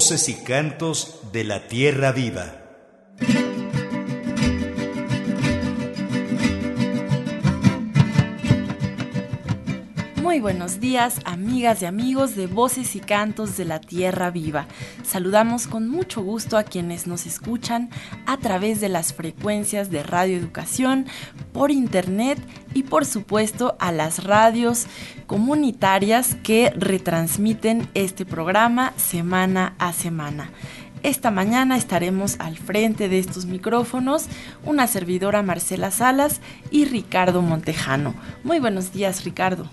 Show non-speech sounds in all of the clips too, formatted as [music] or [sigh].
Voces y cantos de la tierra viva. Buenos días, amigas y amigos de Voces y Cantos de la Tierra Viva. Saludamos con mucho gusto a quienes nos escuchan a través de las frecuencias de Radio Educación, por internet y por supuesto a las radios comunitarias que retransmiten este programa semana a semana. Esta mañana estaremos al frente de estos micrófonos una servidora Marcela Salas y Ricardo Montejano. Muy buenos días, Ricardo.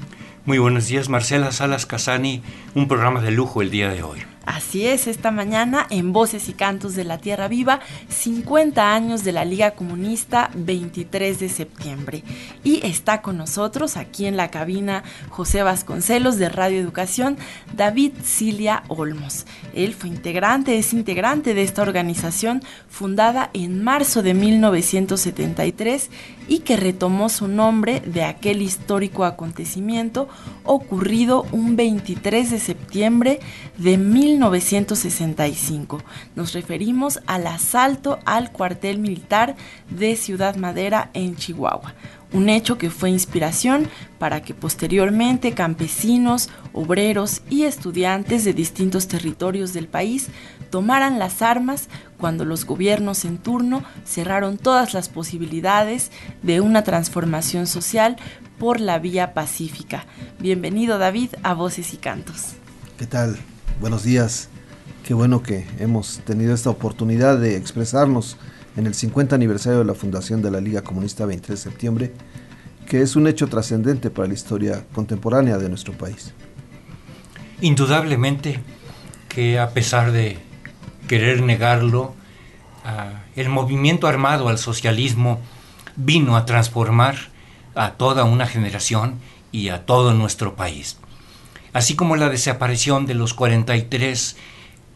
Muy buenos días, Marcela Salas Casani, un programa de lujo el día de hoy. Así es, esta mañana en Voces y Cantos de la Tierra Viva, 50 años de la Liga Comunista, 23 de septiembre. Y está con nosotros aquí en la cabina José Vasconcelos de Radio Educación, David Cilia Olmos. Él fue integrante, es integrante de esta organización fundada en marzo de 1973 y que retomó su nombre de aquel histórico acontecimiento ocurrido un 23 de septiembre de 1965. Nos referimos al asalto al cuartel militar de Ciudad Madera en Chihuahua, un hecho que fue inspiración para que posteriormente campesinos, obreros y estudiantes de distintos territorios del país tomaran las armas cuando los gobiernos en turno cerraron todas las posibilidades de una transformación social por la vía pacífica. Bienvenido David a Voces y Cantos. ¿Qué tal? Buenos días. Qué bueno que hemos tenido esta oportunidad de expresarnos en el 50 aniversario de la fundación de la Liga Comunista 23 de septiembre, que es un hecho trascendente para la historia contemporánea de nuestro país. Indudablemente que a pesar de querer negarlo, el movimiento armado al socialismo vino a transformar a toda una generación y a todo nuestro país. Así como la desaparición de los 43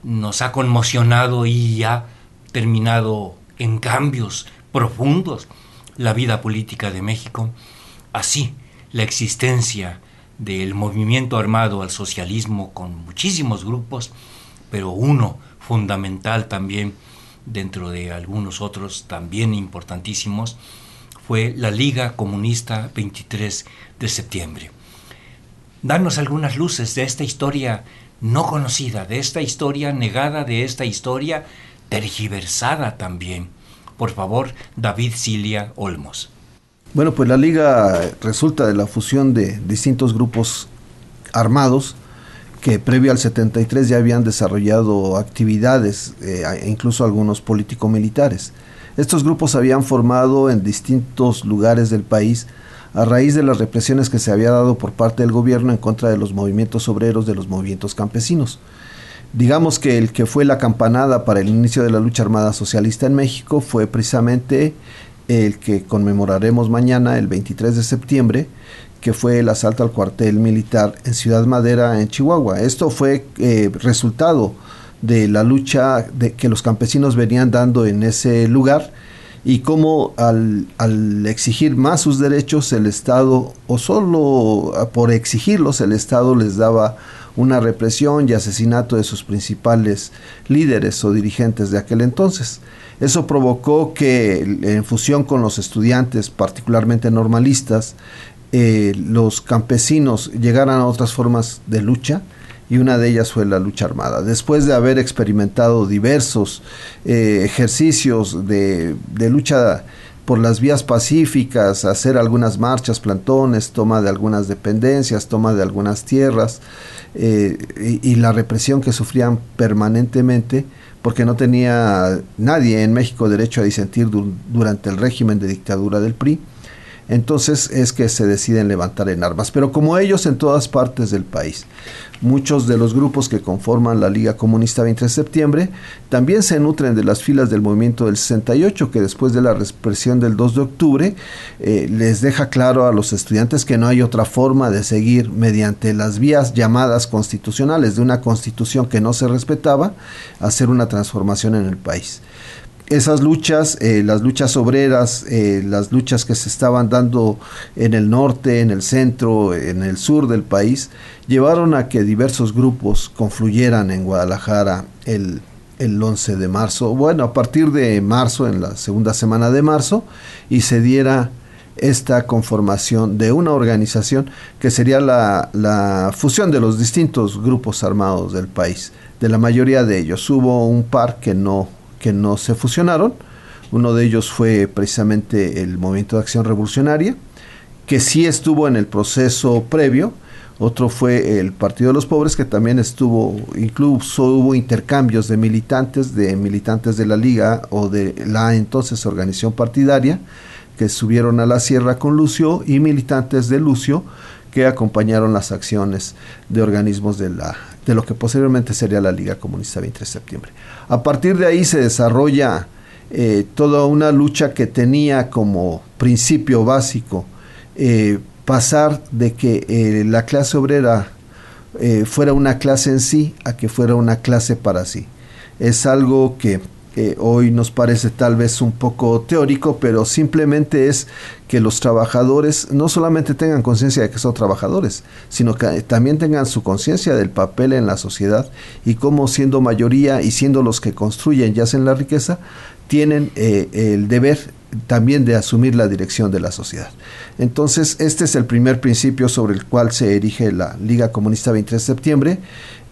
nos ha conmocionado y ha terminado en cambios profundos la vida política de México, así la existencia del movimiento armado al socialismo con muchísimos grupos, pero uno fundamental también dentro de algunos otros también importantísimos, fue la Liga Comunista 23 de septiembre. Darnos algunas luces de esta historia no conocida, de esta historia negada, de esta historia tergiversada también. Por favor, David Cilia Olmos. Bueno, pues la liga resulta de la fusión de distintos grupos armados que previo al 73 ya habían desarrollado actividades, eh, incluso algunos político-militares. Estos grupos habían formado en distintos lugares del país a raíz de las represiones que se había dado por parte del gobierno en contra de los movimientos obreros, de los movimientos campesinos. Digamos que el que fue la campanada para el inicio de la lucha armada socialista en México fue precisamente el que conmemoraremos mañana, el 23 de septiembre, que fue el asalto al cuartel militar en Ciudad Madera, en Chihuahua. Esto fue eh, resultado de la lucha de, que los campesinos venían dando en ese lugar y cómo al, exigir más sus derechos el Estado, o solo por exigirlos, el Estado les daba una represión y asesinato de sus principales líderes o dirigentes de aquel entonces. Eso provocó que en fusión con los estudiantes, particularmente normalistas, eh, los campesinos llegaran a otras formas de lucha y una de ellas fue la lucha armada. Después de haber experimentado diversos eh, ejercicios de, lucha por las vías pacíficas, hacer algunas marchas, plantones, toma de algunas dependencias, toma de algunas tierras eh, y, la represión que sufrían permanentemente porque no tenía nadie en México derecho a disentir durante el régimen de dictadura del PRI entonces es que se deciden levantar en armas. Pero como ellos en todas partes del país, muchos de los grupos que conforman la Liga Comunista 20 de septiembre también se nutren de las filas del movimiento del 68, que después de la represión del 2 de octubre eh, les deja claro a los estudiantes que no hay otra forma de seguir mediante las vías llamadas constitucionales de una constitución que no se respetaba, hacer una transformación en el país esas luchas, eh, las luchas obreras, eh, las luchas que se estaban dando en el norte, en el centro, en el sur del país, llevaron a que diversos grupos confluyeran en Guadalajara el, el 11 de marzo, bueno, a partir de marzo, en la segunda semana de marzo, y se diera esta conformación de una organización que sería la, la, fusión de los distintos grupos armados del país. De la mayoría de ellos hubo un par que no que no se fusionaron. Uno de ellos fue precisamente el Movimiento de Acción Revolucionaria, que sí estuvo en el proceso previo. Otro fue el Partido de los Pobres, que también estuvo, incluso hubo intercambios de militantes, de militantes de la Liga o de la entonces organización partidaria, que subieron a la sierra con Lucio, y militantes de Lucio, que acompañaron las acciones de organismos de, la, de lo que posteriormente sería la Liga Comunista 23 de septiembre. A partir de ahí se desarrolla eh, toda una lucha que tenía como principio básico eh, pasar de que eh, la clase obrera fuera una clase en sí a que fuera una clase para sí. Es algo que hoy nos parece tal vez un poco teórico, pero simplemente es que los trabajadores no solamente tengan conciencia de que son trabajadores, sino que también tengan su conciencia del papel en la sociedad y cómo siendo mayoría y siendo los que construyen y hacen la riqueza, tienen eh, el deber también de asumir la dirección de la sociedad. Entonces, este es el primer principio sobre el cual se erige la Liga Comunista 23 de septiembre,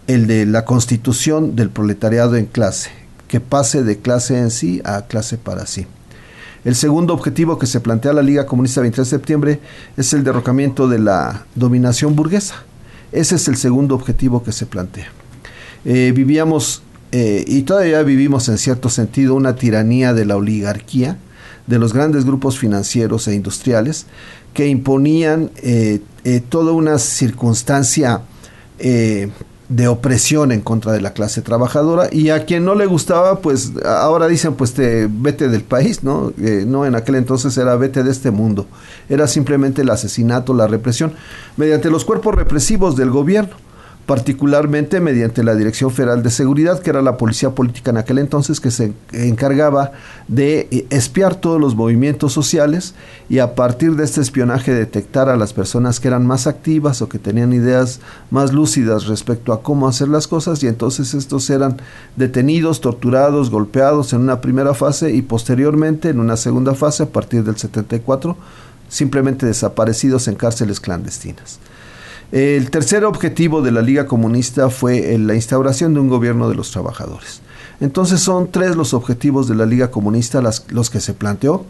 el de la constitución del proletariado en clase que pase de clase en sí a clase para sí. El segundo objetivo que se plantea la Liga Comunista 23 de septiembre es el derrocamiento de la dominación burguesa. Ese es el segundo objetivo que se plantea. Eh, vivíamos eh, y todavía vivimos en cierto sentido una tiranía de la oligarquía, de los grandes grupos financieros e industriales que imponían eh, toda una circunstancia de opresión en contra de la clase trabajadora. Y a quien no le gustaba pues ahora dicen pues te vete del país no eh, no en aquel entonces era vete de este mundo. Era simplemente el asesinato la represión mediante los cuerpos represivos del gobierno particularmente mediante la Dirección Federal de Seguridad, que era la policía política en aquel entonces, que se encargaba de eh, espiar todos los movimientos sociales y a partir de este espionaje detectar a las personas que eran más activas o que tenían ideas más lúcidas respecto a cómo hacer las cosas y entonces estos eran detenidos, torturados, golpeados en una primera fase y posteriormente en una segunda fase a partir del 74 simplemente desaparecidos en cárceles clandestinas. El tercer objetivo de la Liga Comunista fue la instauración de un gobierno de los trabajadores. Entonces son tres los objetivos de la Liga Comunista los que se planteó.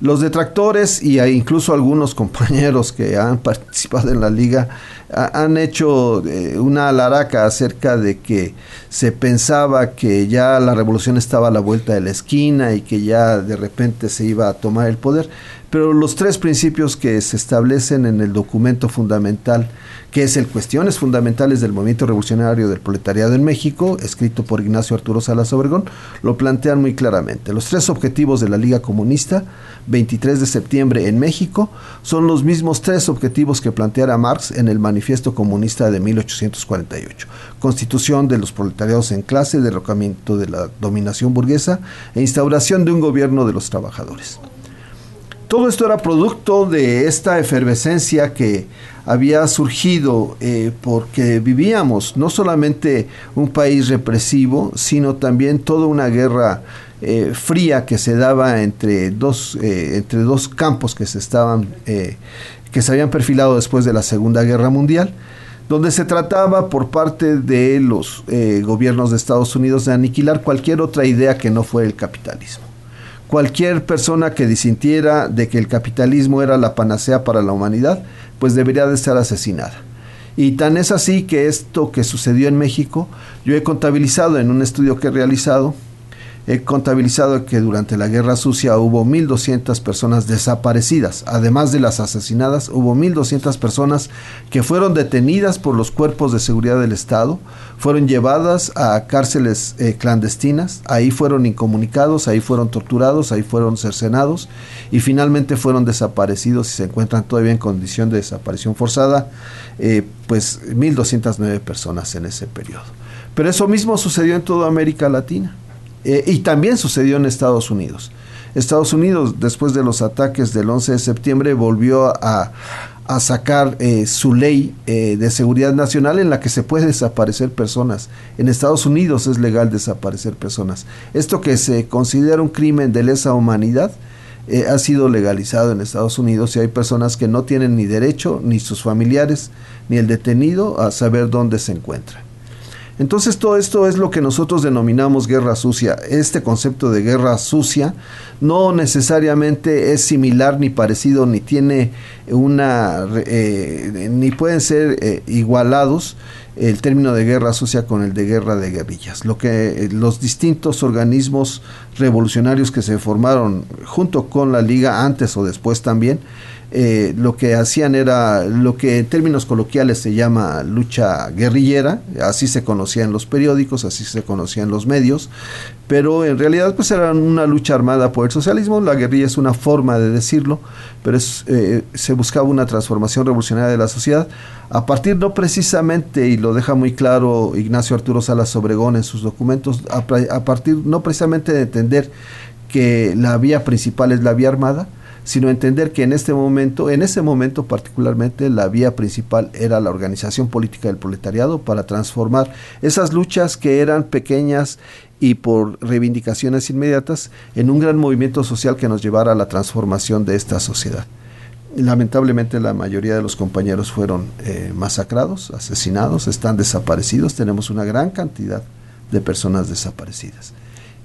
Los detractores y incluso algunos [laughs] compañeros que han participado en la liga han hecho eh, una alaraca acerca de que se pensaba que ya la revolución estaba a la vuelta de la esquina y que ya de repente se iba a tomar el poder. Pero los tres principios que se establecen en el documento fundamental que es el Cuestiones Fundamentales del Movimiento Revolucionario del Proletariado en México, escrito por Ignacio Arturo Salas Obregón, lo plantean muy claramente. Los tres objetivos de la Liga Comunista, 23 de septiembre en México, son los mismos tres objetivos que planteara Marx en el Manifiesto Comunista de 1848. Constitución de los proletariados en clase, derrocamiento de la dominación burguesa e instauración de un gobierno de los trabajadores. Todo esto era producto de esta efervescencia que había surgido eh, porque vivíamos no solamente un país represivo, sino también toda una guerra eh, fría que se daba entre dos, eh, entre dos campos que se estaban que se habían perfilado después de la Segunda Guerra Mundial donde se trataba por parte de los gobiernos de Estados Unidos de aniquilar cualquier otra idea que no fuera el capitalismo cualquier persona que disintiera de que el capitalismo era la panacea para la humanidad, pues debería de ser asesinada. Y tan es así que esto que sucedió en México, yo he contabilizado en un estudio que he realizado, He contabilizado que durante la Guerra Sucia hubo 1.200 personas desaparecidas. Además de las asesinadas, hubo 1.200 personas que fueron detenidas por los cuerpos de seguridad del Estado, fueron llevadas a cárceles eh, clandestinas, ahí fueron incomunicados, ahí fueron torturados, ahí fueron cercenados y finalmente fueron desaparecidos y se encuentran todavía en condición de desaparición forzada, eh, pues 1.209 personas en ese periodo. Pero eso mismo sucedió en toda América Latina Eh, y también sucedió en Estados Unidos. Estados Unidos, después de los ataques del 11 de septiembre, volvió a, sacar eh, su ley eh, de seguridad nacional en la que se puede desaparecer personas. En Estados Unidos es legal desaparecer personas. Esto que se considera un crimen de lesa humanidad ha sido legalizado en Estados Unidos y hay personas que no tienen ni derecho, ni sus familiares, ni el detenido a saber dónde se encuentra. Entonces todo esto es lo que nosotros denominamos guerra sucia. Este concepto de guerra sucia no necesariamente es similar ni parecido ni tiene una eh, ni pueden ser eh, igualados el término de guerra sucia con el de guerra de guerrillas. Lo que eh, los distintos organismos revolucionarios que se formaron junto con la liga antes o después también eh, lo que hacían era lo que en términos coloquiales se llama lucha guerrillera, así se conocía en los periódicos, así se conocía en los medios, pero en realidad pues era una lucha armada por el socialismo, la guerrilla es una forma de decirlo, pero eh, se buscaba una transformación revolucionaria de la sociedad. A partir no precisamente, y lo deja muy claro Ignacio Arturo Salas Obregón en sus documentos, a partir no precisamente de entender que la vía principal es la vía armada, sino entender que en este momento, en ese momento particularmente, la vía principal era la organización política del proletariado para transformar esas luchas que eran pequeñas y por reivindicaciones inmediatas en un gran movimiento social que nos llevara a la transformación de esta sociedad. Lamentablemente la mayoría de los compañeros fueron eh, masacrados, asesinados, están desaparecidos, tenemos una gran cantidad de personas desaparecidas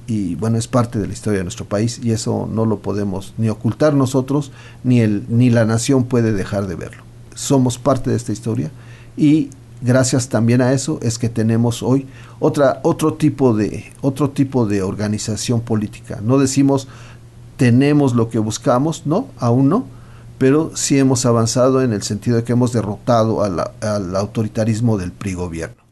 y bueno, es parte de la historia de nuestro país y eso no lo podemos ni ocultar nosotros ni el ni la nación puede dejar de verlo. Somos parte de esta historia y gracias también a eso es que tenemos hoy otra otro tipo de otro tipo de organización política. No decimos tenemos lo que buscamos, no, aún no, pero sí hemos avanzado en el sentido de que hemos derrotado al autoritarismo del PRI gobierno.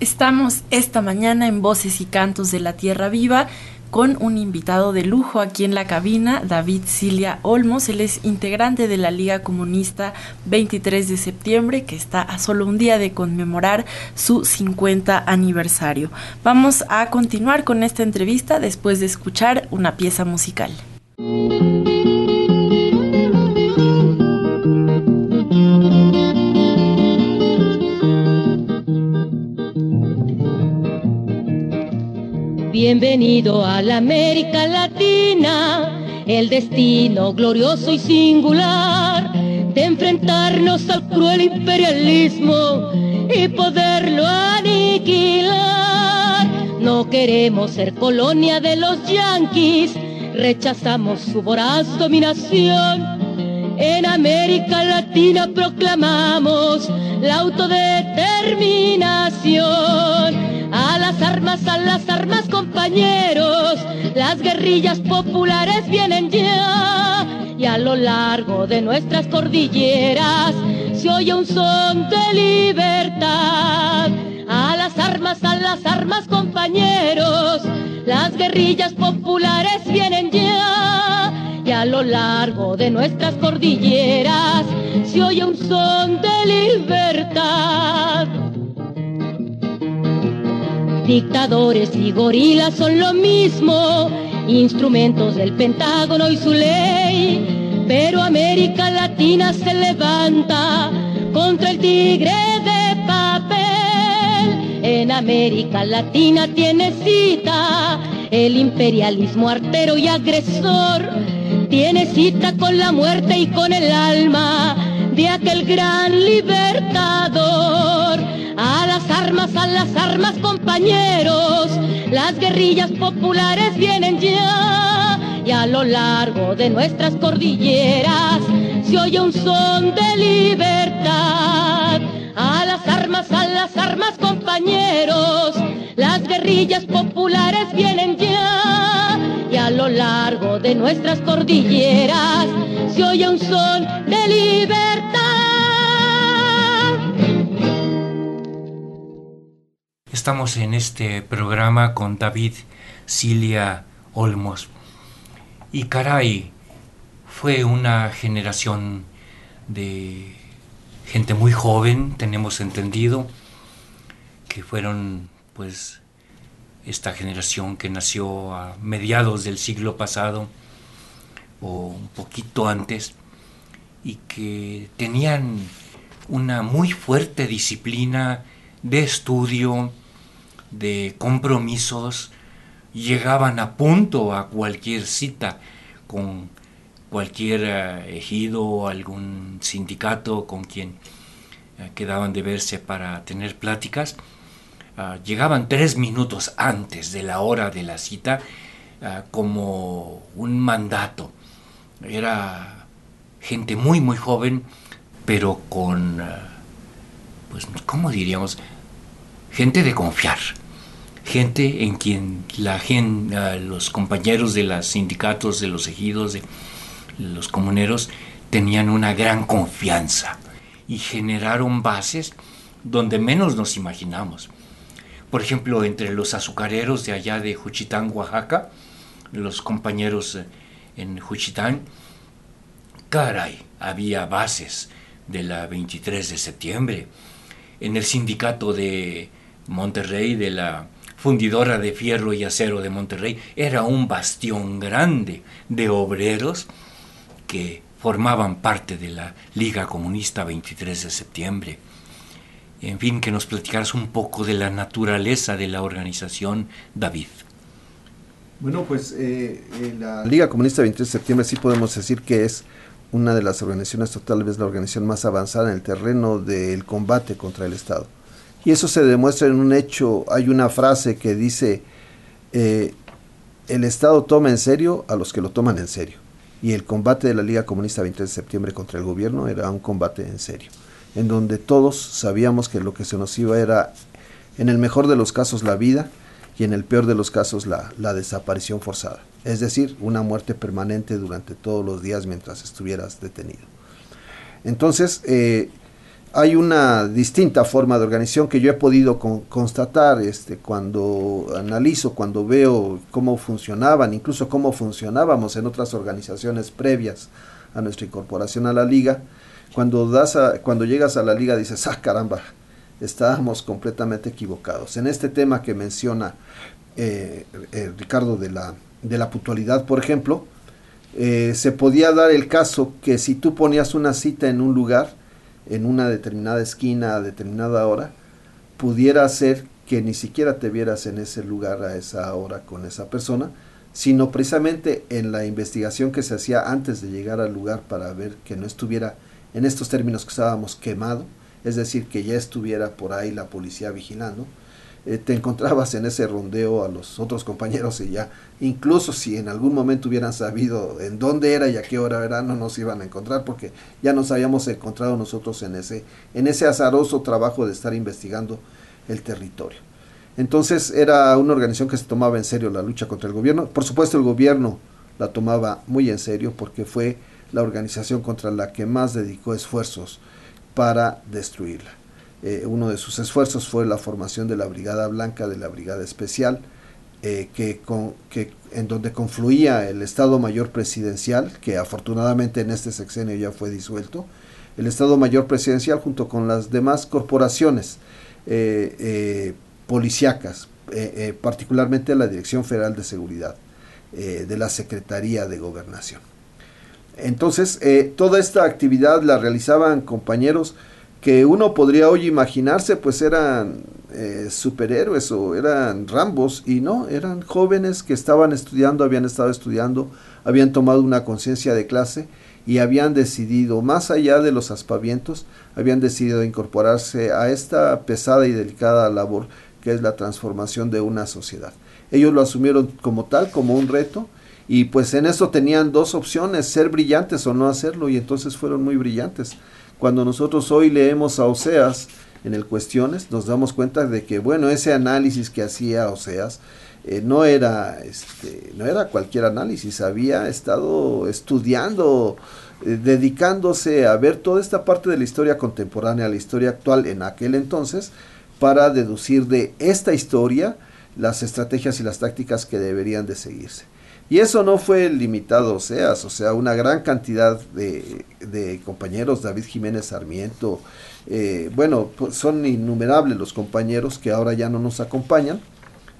Estamos esta mañana en Voces y Cantos de la Tierra Viva con un invitado de lujo aquí en la cabina, David Cilia Olmos. Él es integrante de la Liga Comunista 23 de septiembre, que está a solo un día de conmemorar su 50 aniversario. Vamos a continuar con esta entrevista después de escuchar una pieza musical. Bienvenido a la América Latina, el destino glorioso y singular de enfrentarnos al cruel imperialismo y poderlo aniquilar. No queremos ser colonia de los yanquis, rechazamos su voraz dominación. En América Latina proclamamos la autodeterminación a las armas, a las armas compañeros, las guerrillas populares vienen ya. Y a lo largo de nuestras cordilleras se oye un son de libertad. A las armas, a las armas compañeros, las guerrillas populares vienen ya. Y a lo largo de nuestras cordilleras se oye un son de libertad. Dictadores y gorilas son lo mismo, instrumentos del Pentágono y su ley. Pero América Latina se levanta contra el tigre de papel. En América Latina tiene cita el imperialismo artero y agresor. Tiene cita con la muerte y con el alma de aquel gran libertador armas, a las armas compañeros, las guerrillas populares vienen ya y a lo largo de nuestras cordilleras se oye un son de libertad. A las armas, a las armas compañeros, las guerrillas populares vienen ya y a lo largo de nuestras cordilleras se oye un son de libertad. Estamos en este programa con David Cilia Olmos. Y caray, fue una generación de gente muy joven, tenemos entendido, que fueron pues esta generación que nació a mediados del siglo pasado o un poquito antes y que tenían una muy fuerte disciplina de estudio, de compromisos, llegaban a punto a cualquier cita con cualquier eh, ejido o algún sindicato con quien eh, quedaban de verse para tener pláticas. Ah, llegaban tres minutos antes de la hora de la cita ah, como un mandato. Era gente muy, muy joven, pero con, ah, pues, ¿cómo diríamos? Gente de confiar gente en quien los compañeros de los sindicatos, de los ejidos, de los comuneros, tenían una gran confianza y generaron bases donde menos nos imaginamos. Por ejemplo, entre los azucareros de allá de Juchitán, Oaxaca, los compañeros eh, en Juchitán, caray, había bases de la 23 de septiembre. En el sindicato de Monterrey, de la fundidora de fierro y acero de Monterrey, era un bastión grande de obreros que formaban parte de la Liga Comunista 23 de septiembre. En fin, que nos platicaras un poco de la naturaleza de la organización David. Bueno, pues eh, eh, la Liga Comunista 23 de septiembre sí podemos decir que es una de las organizaciones, tal vez la organización más avanzada en el terreno del combate contra el Estado. Y eso se demuestra en un hecho, hay una frase que dice, eh, el Estado toma en serio a los que lo toman en serio. Y el combate de la Liga Comunista 23 de septiembre contra el gobierno era un combate en serio, en donde todos sabíamos que lo que se nos iba era, en el mejor de los casos, la vida y en el peor de los casos, la, la desaparición forzada. Es decir, una muerte permanente durante todos los días mientras estuvieras detenido. Entonces, eh, hay una distinta forma de organización que yo he podido constatar este, cuando analizo, cuando veo cómo funcionaban, incluso cómo funcionábamos en otras organizaciones previas a nuestra incorporación a la liga. Cuando, das cuando llegas a la liga dices, ah, caramba, estábamos completamente equivocados. En este tema que menciona eh, eh, Ricardo de la, de la puntualidad, por ejemplo, eh, se podía dar el caso que si tú ponías una cita en un lugar, en una determinada esquina a determinada hora, pudiera ser que ni siquiera te vieras en ese lugar a esa hora con esa persona, sino precisamente en la investigación que se hacía antes de llegar al lugar para ver que no estuviera en estos términos que estábamos quemado, es decir, que ya estuviera por ahí la policía vigilando, eh, te encontrabas en ese rondeo a los otros compañeros y ya, incluso si en algún momento hubieran sabido en dónde era y a qué hora era, no nos iban a encontrar porque ya nos habíamos encontrado nosotros en ese, en ese azaroso trabajo de estar investigando el territorio. Entonces era una organización que se tomaba en serio la lucha contra el gobierno. Por supuesto el gobierno la tomaba muy en serio porque fue la organización contra la que más dedicó esfuerzos para destruirla. Eh, uno de sus esfuerzos fue la formación de la Brigada Blanca, de la Brigada Especial, eh, que, en donde confluía el Estado Mayor Presidencial, que afortunadamente en este sexenio ya fue disuelto, el Estado Mayor Presidencial junto con las demás corporaciones eh, policíacas, particularmente la Dirección Federal de Seguridad, de la Secretaría de Gobernación. Entonces, toda esta actividad la realizaban compañeros que uno podría hoy imaginarse pues eran eh, superhéroes o eran rambos y no, eran jóvenes que estaban estudiando, habían estado estudiando, habían tomado una conciencia de clase y habían decidido, más allá de los aspavientos, habían decidido incorporarse a esta pesada y delicada labor que es la transformación de una sociedad. Ellos lo asumieron como tal, como un reto, y pues en eso tenían dos opciones, ser brillantes o no hacerlo, y entonces fueron muy brillantes. Cuando nosotros hoy leemos a Oseas en el Cuestiones, nos damos cuenta de que, bueno, ese análisis que hacía Oseas eh, no, era, este, no era cualquier análisis, había estado estudiando, eh, dedicándose a ver toda esta parte de la historia contemporánea, la historia actual en aquel entonces, para deducir de esta historia las estrategias y las tácticas que deberían de seguirse. Y eso no fue limitado o sea, o sea, una gran cantidad de, compañeros, David Jiménez Sarmiento, eh, bueno, pues son innumerables los compañeros que ahora ya no nos acompañan,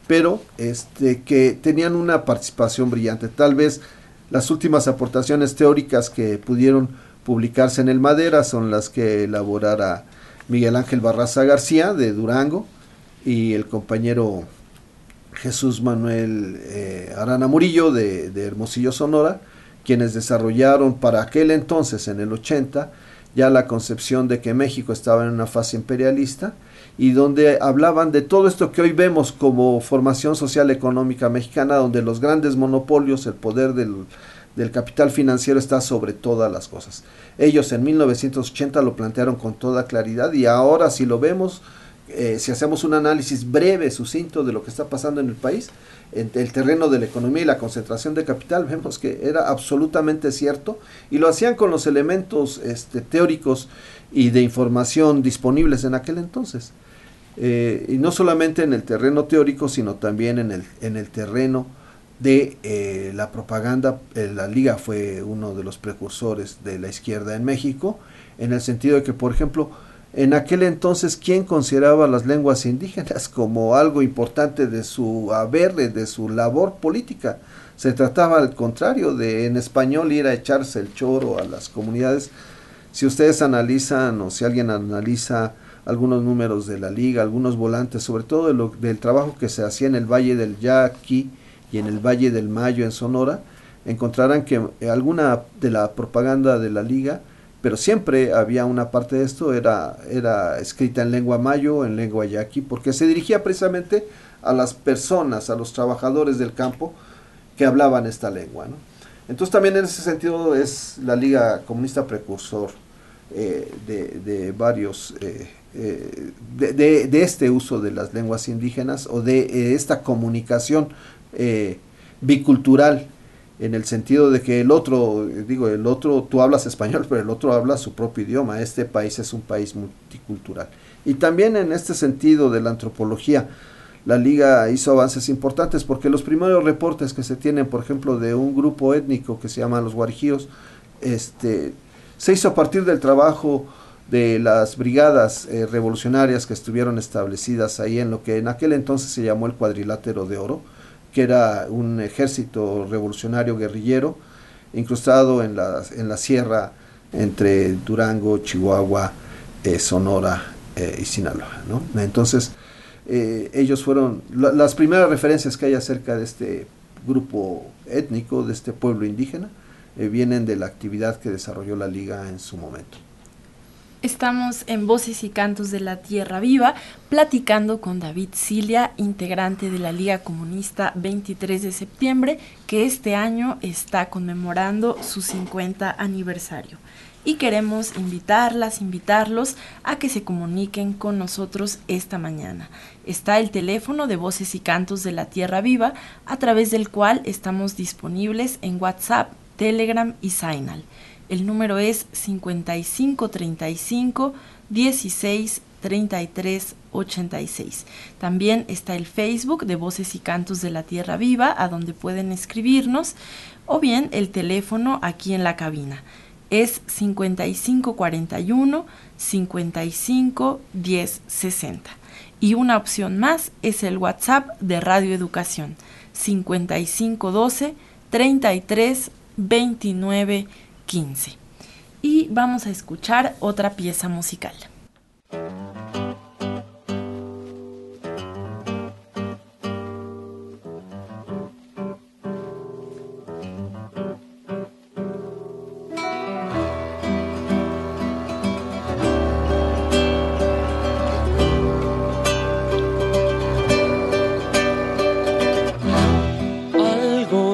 pero este, que tenían una participación brillante. Tal vez las últimas aportaciones teóricas que pudieron publicarse en el Madera son las que elaborara Miguel Ángel Barraza García de Durango y el compañero Jesús Manuel eh, Arana Murillo de, Hermosillo Sonora, quienes desarrollaron para aquel entonces, en el 80, ya la concepción de que México estaba en una fase imperialista y donde hablaban de todo esto que hoy vemos como formación social económica mexicana, donde los grandes monopolios, el poder del, del capital financiero está sobre todas las cosas. Ellos en 1980 lo plantearon con toda claridad y ahora si lo vemos, eh, si hacemos un análisis breve, sucinto de lo que está pasando en el país, en el terreno de la economía y la concentración de capital, [laughs] vemos que era absolutamente cierto y lo hacían con los elementos este, teóricos y de información disponibles en aquel entonces. Eh, y no solamente en el terreno teórico, sino también en el, en el terreno de eh, la propaganda. la Liga fue uno de los precursores de la izquierda en México, en el sentido de que, por ejemplo, en aquel entonces, ¿quién consideraba las lenguas indígenas como algo importante de su haber, de su labor política? Se trataba al contrario de en español ir a echarse el choro a las comunidades. Si ustedes analizan o si alguien analiza algunos números de la liga, algunos volantes, sobre todo del trabajo que se hacía en el Valle del Yaqui y en el Valle del Mayo en Sonora, encontrarán que alguna de la propaganda de la liga pero siempre había una parte de esto, era, era escrita en lengua mayo, en lengua yaqui, porque se dirigía precisamente a las personas, a los trabajadores del campo que hablaban esta lengua. Entonces también en ese sentido es la Liga Comunista precursor eh, de, varios, eh, eh, de, este uso de las lenguas indígenas o de esta comunicación bicultural en el sentido de que el otro, digo, el otro, tú hablas español, pero el otro habla su propio idioma. Este país es un país multicultural. Y también en este sentido de la antropología, la liga hizo avances importantes porque los primeros reportes que se tienen, por ejemplo, de un grupo étnico que se llama los guarijíos, este, se hizo a partir del trabajo de las brigadas eh, revolucionarias que estuvieron establecidas ahí en lo que en aquel entonces se llamó el cuadrilátero de oro, que era un ejército revolucionario guerrillero incrustado en la, en la sierra entre Durango, Chihuahua, eh, Sonora eh, y Sinaloa. ¿no? Entonces, eh, ellos fueron las primeras referencias que hay acerca de este grupo étnico, de este pueblo indígena, vienen de la actividad que desarrolló la liga en su momento. Estamos en Voces y Cantos de la Tierra Viva, platicando con David Cilia, integrante de la Liga Comunista 23 de septiembre, que este año está conmemorando su 50 aniversario. Y queremos invitarlas, invitarlos a que se comuniquen con nosotros esta mañana. Está el teléfono de Voces y Cantos de la Tierra Viva, a través del cual estamos disponibles en WhatsApp, Telegram y Signal. El número es 5535 16 33 86. También está el Facebook de Voces y Cantos de la Tierra Viva, a donde pueden escribirnos, o bien el teléfono aquí en la cabina. Es 5541 55 10 60. Y una opción más es el WhatsApp de Radio Educación 5512 33 29 15. Y vamos a escuchar otra pieza musical.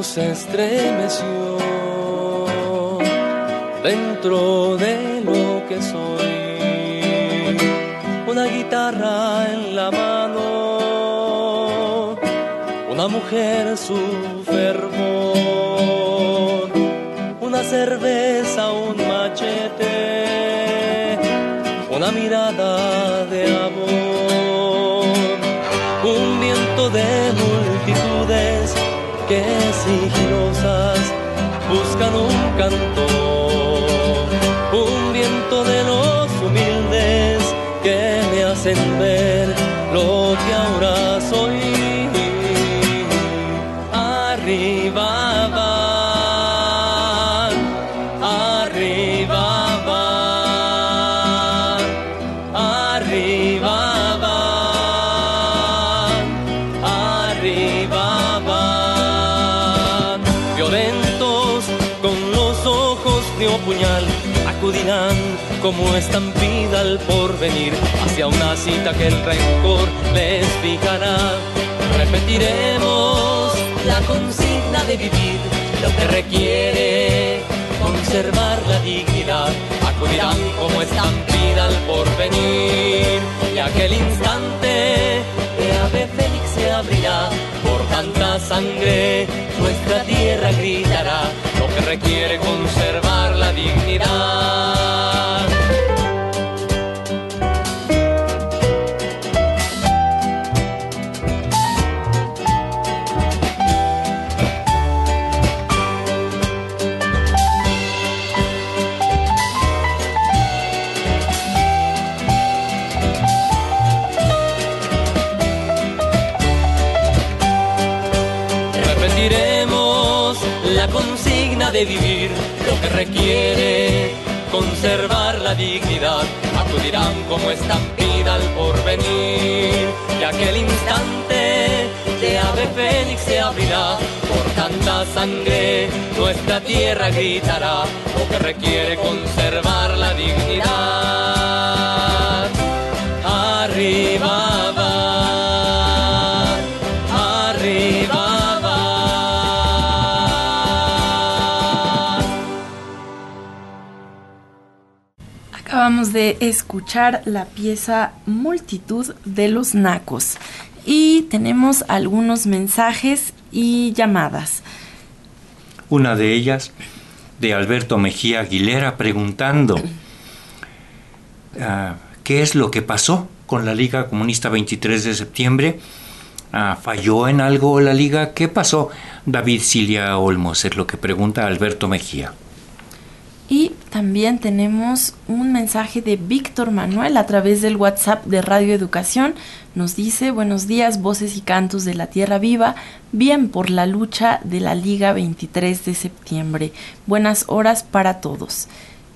Se estremeció dentro de lo que soy. Una guitarra en la mano, una mujer su fervor, una cerveza, un machete, una mirada de amor, un viento de multitudes que sigilosas buscan un cantor un viento de los humildes que me hacen ver lo que ahora soy. Como estampida al porvenir hacia una cita que el rencor les fijará. Repetiremos la consigna de vivir, lo que requiere conservar la dignidad. Acudirán como estampida al porvenir y aquel instante de ave fénix se abrirá por tanta sangre nuestra tierra gritará lo que requiere conservar la dignidad. Acudirán como estampida al porvenir y aquel instante de ave fénix se abrirá. Por tanta sangre nuestra tierra gritará lo que requiere conservar la dignidad. Arriba de escuchar la pieza Multitud de los Nacos y tenemos algunos mensajes y llamadas. Una de ellas de Alberto Mejía Aguilera preguntando ah, qué es lo que pasó con la Liga Comunista 23 de septiembre. Ah, ¿Falló en algo la liga? ¿Qué pasó? David Cilia Olmos es lo que pregunta Alberto Mejía. Y también tenemos un mensaje de Víctor Manuel a través del WhatsApp de Radio Educación. Nos dice, buenos días, voces y cantos de la Tierra Viva, bien por la lucha de la Liga 23 de septiembre. Buenas horas para todos.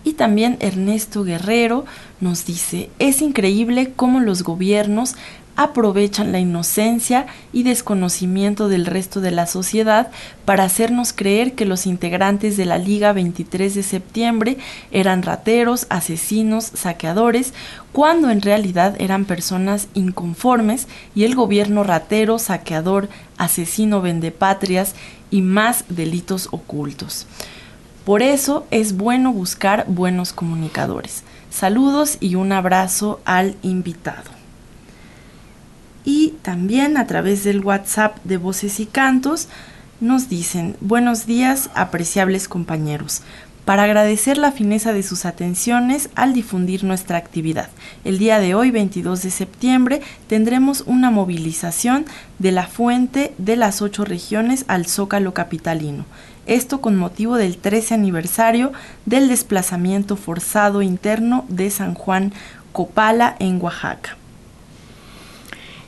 Y también Ernesto Guerrero nos dice, es increíble cómo los gobiernos aprovechan la inocencia y desconocimiento del resto de la sociedad para hacernos creer que los integrantes de la Liga 23 de septiembre eran rateros, asesinos, saqueadores, cuando en realidad eran personas inconformes y el gobierno ratero, saqueador, asesino, vendepatrias y más delitos ocultos. Por eso es bueno buscar buenos comunicadores. Saludos y un abrazo al invitado y también a través del WhatsApp de Voces y Cantos nos dicen buenos días apreciables compañeros para agradecer la fineza de sus atenciones al difundir nuestra actividad. El día de hoy, 22 de septiembre, tendremos una movilización de la fuente de las ocho regiones al Zócalo Capitalino. Esto con motivo del 13 aniversario del desplazamiento forzado interno de San Juan Copala en Oaxaca.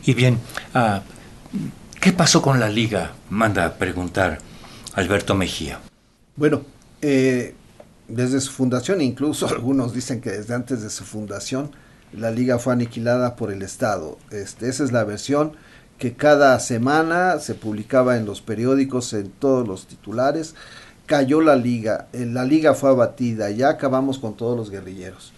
Y bien, ah, ¿qué pasó con la liga? Manda a preguntar Alberto Mejía. Bueno, eh, desde su fundación, incluso [laughs] algunos dicen que desde antes de su fundación, la liga fue aniquilada por el Estado. Este, esa es la versión que cada semana se publicaba en los periódicos, en todos los titulares. Cayó la liga, eh, la liga fue abatida, ya acabamos con todos los guerrilleros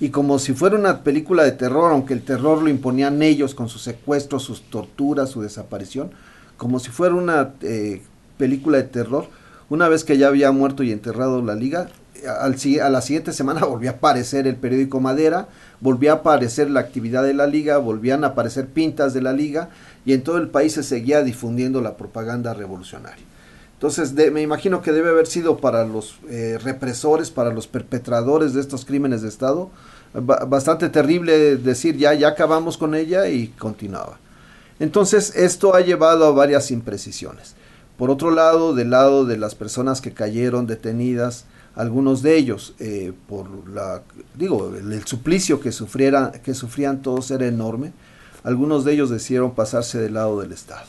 y como si fuera una película de terror, aunque el terror lo imponían ellos con sus secuestros, sus torturas, su desaparición, como si fuera una eh, película de terror, una vez que ya había muerto y enterrado la liga, al, a la siguiente semana [laughs] volvió a aparecer el periódico Madera, volvió a aparecer la actividad de la liga, volvían a aparecer pintas de la liga y en todo el país se seguía difundiendo la propaganda revolucionaria. Entonces me imagino que debe haber sido para los eh, represores, para los perpetradores de estos crímenes de Estado, bastante terrible decir ya, ya acabamos con ella y continuaba. Entonces esto ha llevado a varias imprecisiones. Por otro lado, del lado de las personas que cayeron detenidas, algunos de ellos, eh, por la, digo, el, suplicio que, sufrieran, que sufrían todos era enorme, algunos de ellos decidieron pasarse del lado del Estado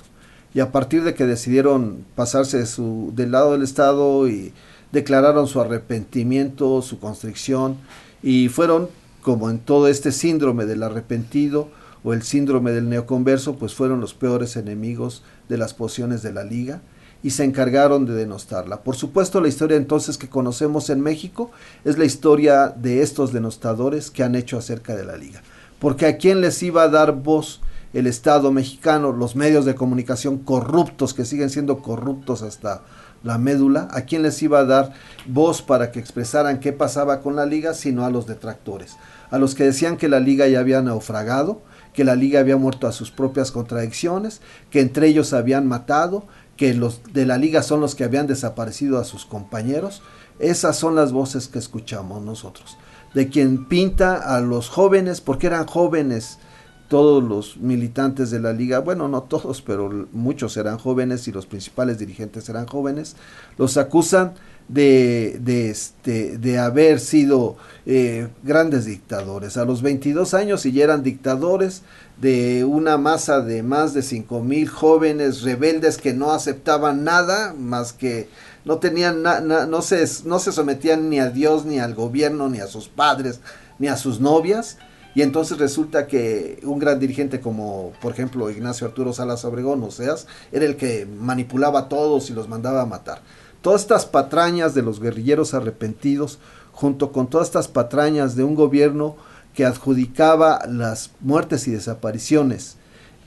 y a partir de que decidieron pasarse su, del lado del Estado y declararon su arrepentimiento, su constricción y fueron, como en todo este síndrome del arrepentido o el síndrome del neoconverso, pues fueron los peores enemigos de las pociones de la liga y se encargaron de denostarla. Por supuesto, la historia entonces que conocemos en México es la historia de estos denostadores que han hecho acerca de la liga. Porque a quién les iba a dar voz el Estado mexicano, los medios de comunicación corruptos que siguen siendo corruptos hasta la médula, a quién les iba a dar voz para que expresaran qué pasaba con la liga, sino a los detractores, a los que decían que la liga ya había naufragado, que la liga había muerto a sus propias contradicciones, que entre ellos habían matado, que los de la liga son los que habían desaparecido a sus compañeros. Esas son las voces que escuchamos nosotros. De quien pinta a los jóvenes, porque eran jóvenes todos los militantes de la liga, bueno, no todos, pero muchos eran jóvenes y los principales dirigentes eran jóvenes, los acusan de, de, este, de haber sido eh, grandes dictadores. A los 22 años y ya eran dictadores de una masa de más de 5 mil jóvenes rebeldes que no aceptaban nada más que no tenían no, se, no se sometían ni a Dios, ni al gobierno, ni a sus padres, ni a sus novias. Y entonces resulta que un gran dirigente como, por ejemplo, Ignacio Arturo Salas Obregón, o sea, era el que manipulaba a todos y los mandaba a matar. Todas estas patrañas de los guerrilleros arrepentidos, junto con todas estas patrañas de un gobierno que adjudicaba las muertes y desapariciones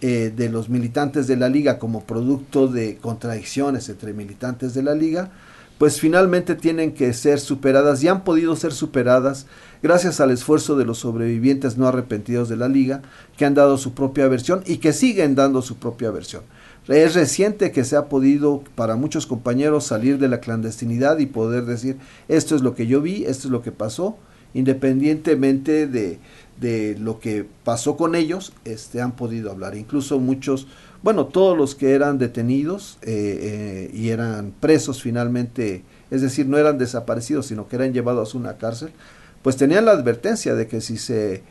eh, de los militantes de la liga como producto de contradicciones entre militantes de la liga, pues finalmente tienen que ser superadas y han podido ser superadas gracias al esfuerzo de los sobrevivientes no arrepentidos de la liga, que han dado su propia versión y que siguen dando su propia versión. Es reciente que se ha podido para muchos compañeros salir de la clandestinidad y poder decir esto es lo que yo vi, esto es lo que pasó, independientemente de, de lo que pasó con ellos, este, han podido hablar. Incluso muchos, bueno, todos los que eran detenidos eh, eh, y eran presos finalmente, es decir, no eran desaparecidos, sino que eran llevados a una cárcel, pues tenían la advertencia de que si se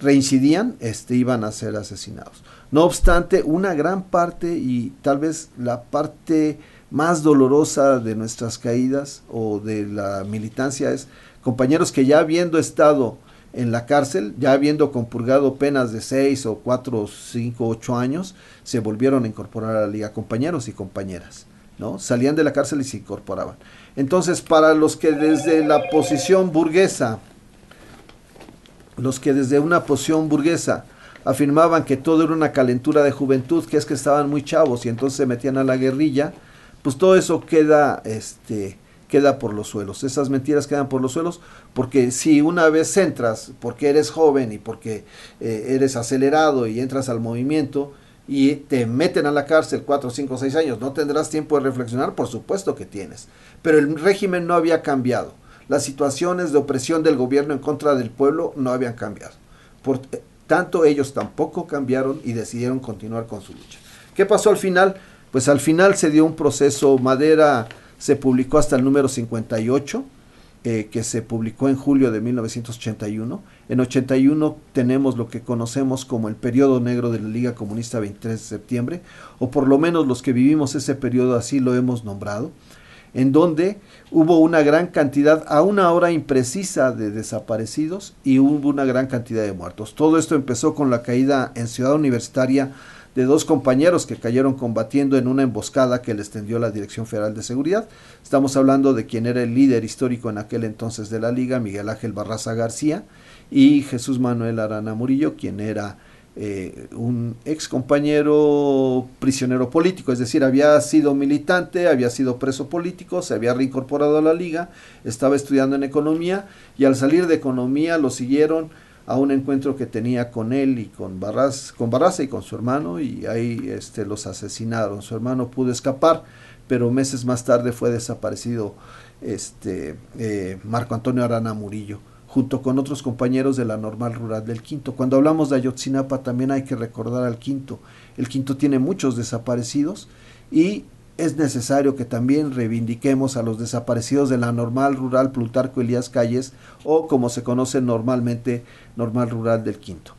reincidían, este, iban a ser asesinados. No obstante, una gran parte y tal vez la parte más dolorosa de nuestras caídas o de la militancia es compañeros que ya habiendo estado en la cárcel, ya habiendo compurgado penas de 6 o 4, 5, 8 años, se volvieron a incorporar a la liga, compañeros y compañeras, ¿no? Salían de la cárcel y se incorporaban. Entonces, para los que desde la posición burguesa los que desde una posición burguesa afirmaban que todo era una calentura de juventud, que es que estaban muy chavos y entonces se metían a la guerrilla, pues todo eso queda, este, queda por los suelos. Esas mentiras quedan por los suelos porque si una vez entras, porque eres joven y porque eh, eres acelerado y entras al movimiento y te meten a la cárcel 4, 5, 6 años, no tendrás tiempo de reflexionar, por supuesto que tienes. Pero el régimen no había cambiado las situaciones de opresión del gobierno en contra del pueblo no habían cambiado. Por eh, tanto, ellos tampoco cambiaron y decidieron continuar con su lucha. ¿Qué pasó al final? Pues al final se dio un proceso, Madera se publicó hasta el número 58, eh, que se publicó en julio de 1981. En 81 tenemos lo que conocemos como el periodo negro de la Liga Comunista 23 de septiembre, o por lo menos los que vivimos ese periodo así lo hemos nombrado en donde hubo una gran cantidad, a una hora imprecisa de desaparecidos y hubo una gran cantidad de muertos. Todo esto empezó con la caída en Ciudad Universitaria de dos compañeros que cayeron combatiendo en una emboscada que les tendió la Dirección Federal de Seguridad. Estamos hablando de quien era el líder histórico en aquel entonces de la liga, Miguel Ángel Barraza García, y Jesús Manuel Arana Murillo, quien era eh, un ex compañero prisionero político, es decir, había sido militante, había sido preso político, se había reincorporado a la liga, estaba estudiando en economía y al salir de economía lo siguieron a un encuentro que tenía con él y con Barras, con Barraza y con su hermano y ahí este, los asesinaron. Su hermano pudo escapar, pero meses más tarde fue desaparecido este, eh, Marco Antonio Arana Murillo junto con otros compañeros de la normal rural del Quinto. Cuando hablamos de Ayotzinapa también hay que recordar al Quinto. El Quinto tiene muchos desaparecidos y es necesario que también reivindiquemos a los desaparecidos de la normal rural Plutarco Elías Calles o como se conoce normalmente normal rural del Quinto.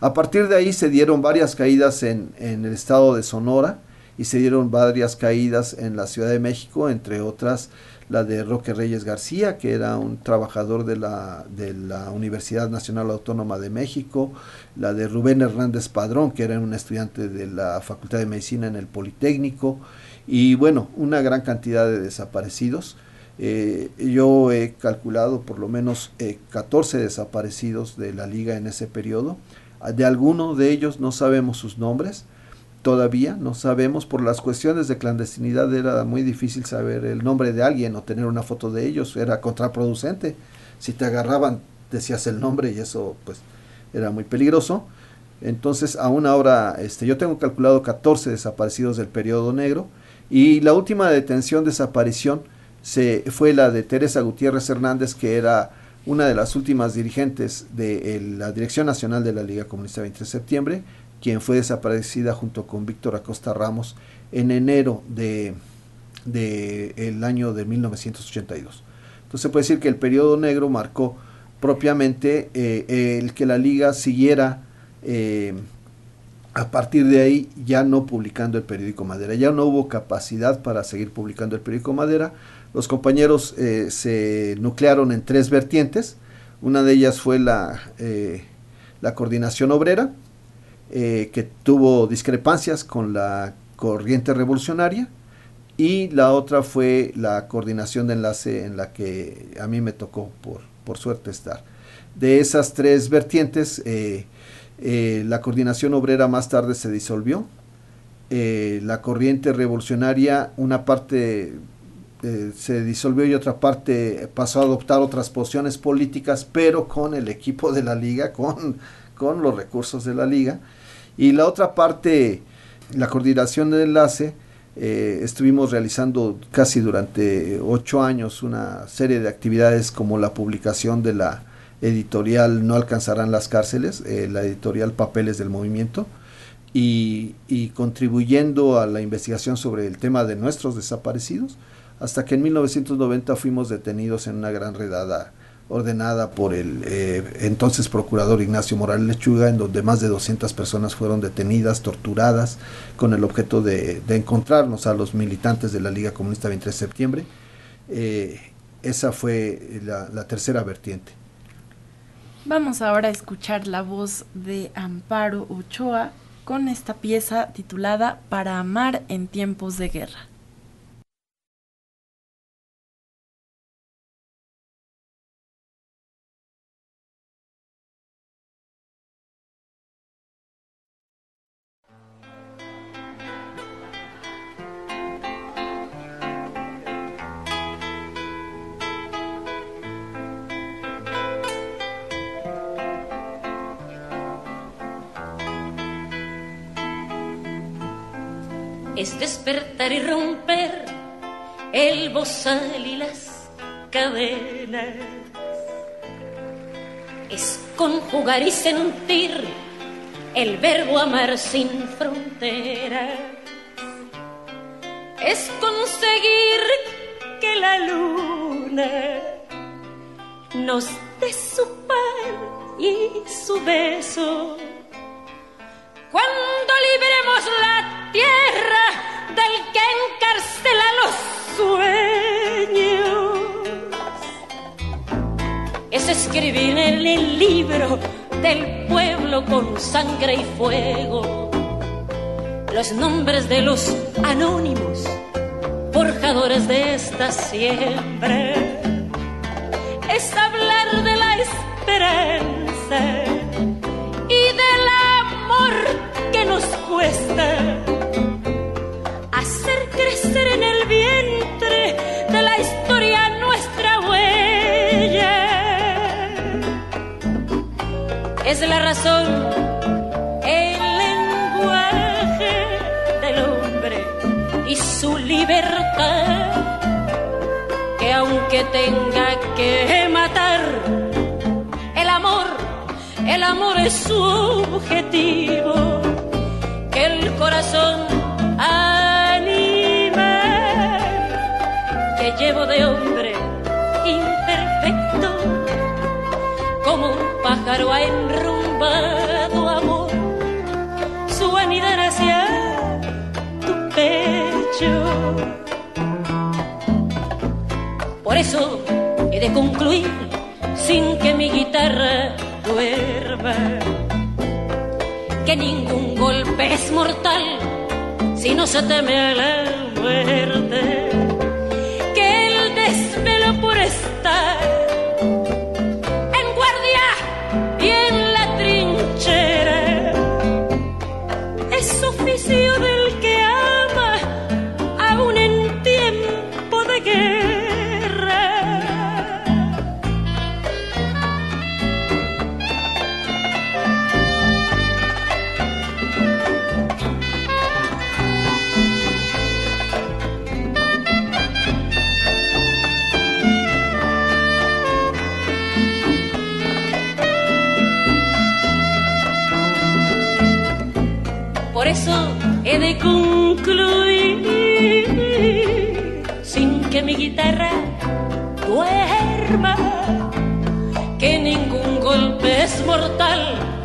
A partir de ahí se dieron varias caídas en, en el estado de Sonora y se dieron varias caídas en la Ciudad de México, entre otras la de Roque Reyes García, que era un trabajador de la, de la Universidad Nacional Autónoma de México, la de Rubén Hernández Padrón, que era un estudiante de la Facultad de Medicina en el Politécnico, y bueno, una gran cantidad de desaparecidos. Eh, yo he calculado por lo menos 14 desaparecidos de la liga en ese periodo. De algunos de ellos no sabemos sus nombres, todavía no sabemos por las cuestiones de clandestinidad era muy difícil saber el nombre de alguien o tener una foto de ellos era contraproducente. Si te agarraban decías el nombre y eso pues era muy peligroso. Entonces aún ahora este yo tengo calculado 14 desaparecidos del periodo negro y la última detención desaparición se fue la de Teresa Gutiérrez Hernández que era una de las últimas dirigentes de la Dirección Nacional de la Liga Comunista 20 de septiembre quien fue desaparecida junto con Víctor Acosta Ramos en enero de, el año de 1982. Entonces se puede decir que el periodo negro marcó propiamente eh, el que la liga siguiera eh, a partir de ahí ya no publicando el periódico Madera, ya no hubo capacidad para seguir publicando el periódico Madera. Los compañeros eh, se nuclearon en tres vertientes, una de ellas fue la, la coordinación obrera, eh, que tuvo discrepancias con la corriente revolucionaria y la otra fue la coordinación de enlace en la que a mí me tocó por, por suerte estar. De esas tres vertientes, eh, eh, la coordinación obrera más tarde se disolvió, la corriente revolucionaria, una parte se disolvió y otra parte pasó a adoptar otras posiciones políticas, pero con el equipo de la liga, con, con los recursos de la liga. Y la otra parte, la coordinación de enlace, eh, estuvimos realizando casi durante ocho años una serie de actividades como la publicación de la editorial No alcanzarán las cárceles, eh, la editorial Papeles del Movimiento, y, y, contribuyendo a la investigación sobre el tema de nuestros desaparecidos, hasta que en 1990 fuimos detenidos en una gran redada ordenada por el eh, entonces procurador Ignacio Morales Lechuga, en donde más de 200 personas fueron detenidas, torturadas, con el objeto de, encontrarnos a los militantes de la Liga Comunista 23 de septiembre. Eh, esa fue la, la tercera vertiente. Vamos ahora a escuchar la voz de Amparo Ochoa con esta pieza titulada Para amar en tiempos de guerra. Bozal y las cadenas. Es conjugar y sentir el verbo amar sin fronteras. Es conseguir que la luna nos dé su pan y su beso. Cuando libremos la tierra del que encarcela los sueños. Es escribir en el libro del pueblo con sangre y fuego los nombres de los anónimos, forjadores de esta siembra. Es hablar de la esperanza y del amor que nos cuesta Es la razón, el lenguaje del hombre y su libertad, que aunque tenga que matar, el amor, el amor es su objetivo, que el corazón llevo de hombre pájaro ha enrumbado amor, su anidar hacia tu pecho. Por eso he de concluir sin que mi guitarra duerma, que ningún golpe es mortal si no se teme al alma suerte golpe es mortal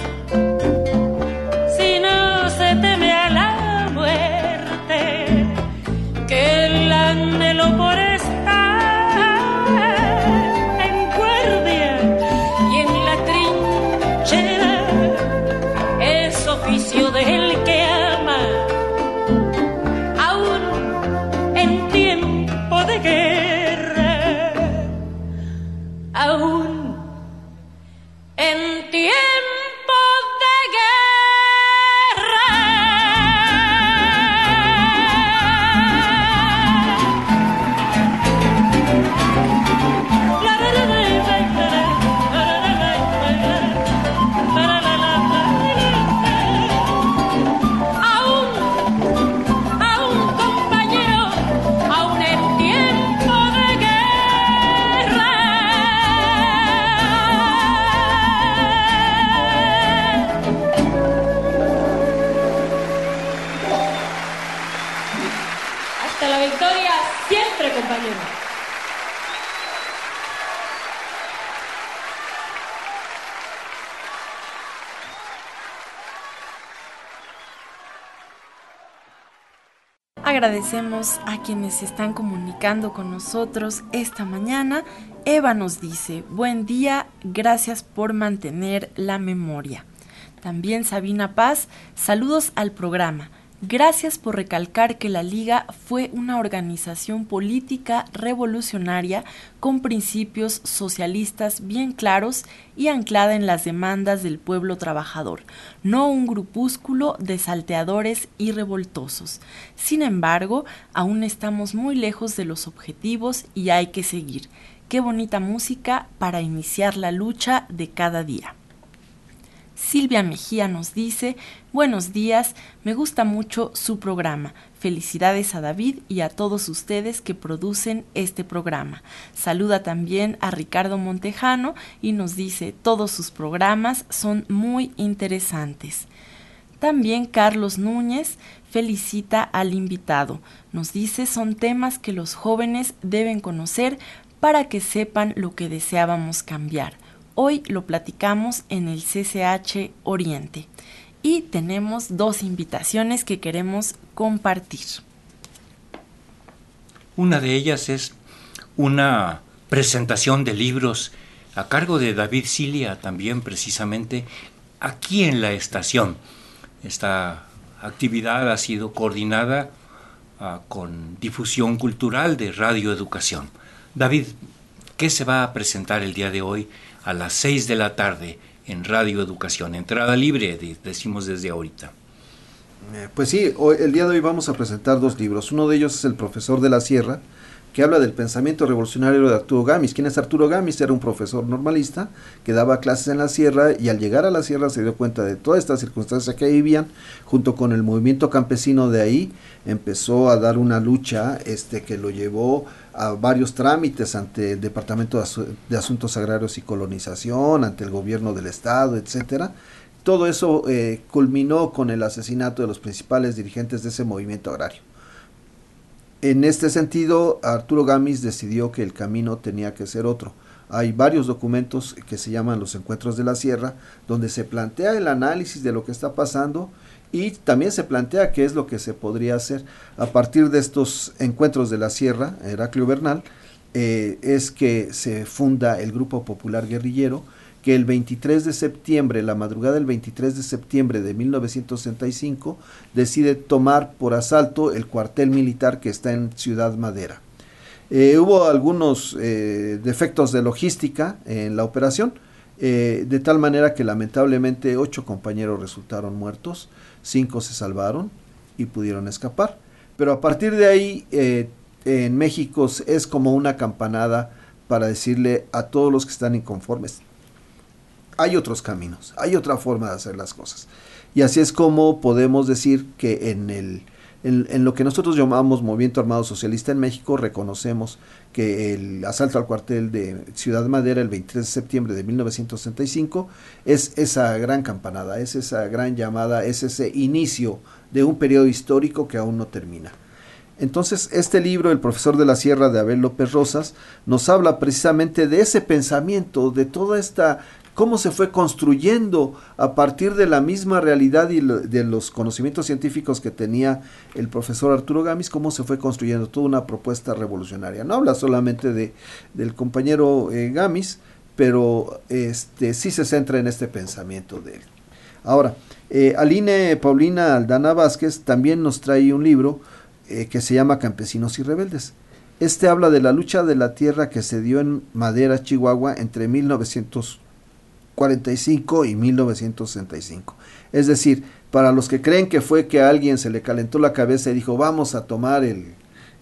Agradecemos a quienes están comunicando con nosotros esta mañana. Eva nos dice, buen día, gracias por mantener la memoria. También Sabina Paz, saludos al programa. Gracias por recalcar que la Liga fue una organización política revolucionaria con principios socialistas bien claros y anclada en las demandas del pueblo trabajador, no un grupúsculo de salteadores y revoltosos. Sin embargo, aún estamos muy lejos de los objetivos y hay que seguir. Qué bonita música para iniciar la lucha de cada día. Silvia Mejía nos dice, buenos días, me gusta mucho su programa. Felicidades a David y a todos ustedes que producen este programa. Saluda también a Ricardo Montejano y nos dice, todos sus programas son muy interesantes. También Carlos Núñez felicita al invitado. Nos dice, son temas que los jóvenes deben conocer para que sepan lo que deseábamos cambiar. Hoy lo platicamos en el CCH Oriente y tenemos dos invitaciones que queremos compartir. Una de ellas es una presentación de libros a cargo de David Cilia, también precisamente aquí en la estación. Esta actividad ha sido coordinada uh, con difusión cultural de Radio Educación. David, ¿qué se va a presentar el día de hoy a las 6 de la tarde en Radio Educación? Entrada libre, decimos desde ahorita. Pues sí, hoy, el día de hoy vamos a presentar dos libros. Uno de ellos es El profesor de la sierra, que habla del pensamiento revolucionario de Arturo Gamis. ¿Quién es Arturo Gamis? Era un profesor normalista que daba clases en la sierra y al llegar a la sierra se dio cuenta de todas estas circunstancias que vivían, junto con el movimiento campesino de ahí, empezó a dar una lucha este, que lo llevó a varios trámites ante el Departamento de, Asu de Asuntos Agrarios y Colonización, ante el gobierno del Estado, etcétera. Todo eso eh, culminó con el asesinato de los principales dirigentes de ese movimiento agrario. En este sentido, Arturo Gamis decidió que el camino tenía que ser otro. Hay varios documentos que se llaman los encuentros de la sierra, donde se plantea el análisis de lo que está pasando y también se plantea qué es lo que se podría hacer. A partir de estos encuentros de la sierra, Heraclio Bernal, eh, es que se funda el Grupo Popular Guerrillero, que el 23 de septiembre, la madrugada del 23 de septiembre de 1965, decide tomar por asalto el cuartel militar que está en Ciudad Madera. Eh, hubo algunos eh, defectos de logística en la operación, eh, de tal manera que lamentablemente ocho compañeros resultaron muertos, cinco se salvaron y pudieron escapar. Pero a partir de ahí, en México es como una campanada para decirle a todos los que están inconformes, hay otros caminos, hay otra forma de hacer las cosas. Y así es como podemos decir que en, el, en, lo que nosotros llamamos Movimiento Armado Socialista en México, reconocemos que el asalto al cuartel de Ciudad Madera el 23 de septiembre de 1965 es esa gran campanada, es esa gran llamada, es ese inicio de un periodo histórico que aún no termina. Entonces, este libro, El profesor de la Sierra de Abel López Rosas, nos habla precisamente de ese pensamiento, de toda esta cómo se fue construyendo a partir de la misma realidad y de los conocimientos científicos que tenía el profesor Arturo Gamis, cómo se fue construyendo toda una propuesta revolucionaria. No habla solamente de, del compañero eh, Gamis, pero este, sí se centra en este pensamiento de él. Ahora, eh, Aline Paulina Aldana Vázquez también nos trae un libro eh, que se llama Campesinos y Rebeldes. Este habla de la lucha de la tierra que se dio en Madera, Chihuahua, entre 1900 45 y 1965. Es decir, para los que creen que fue que a alguien se le calentó la cabeza y dijo vamos a tomar el,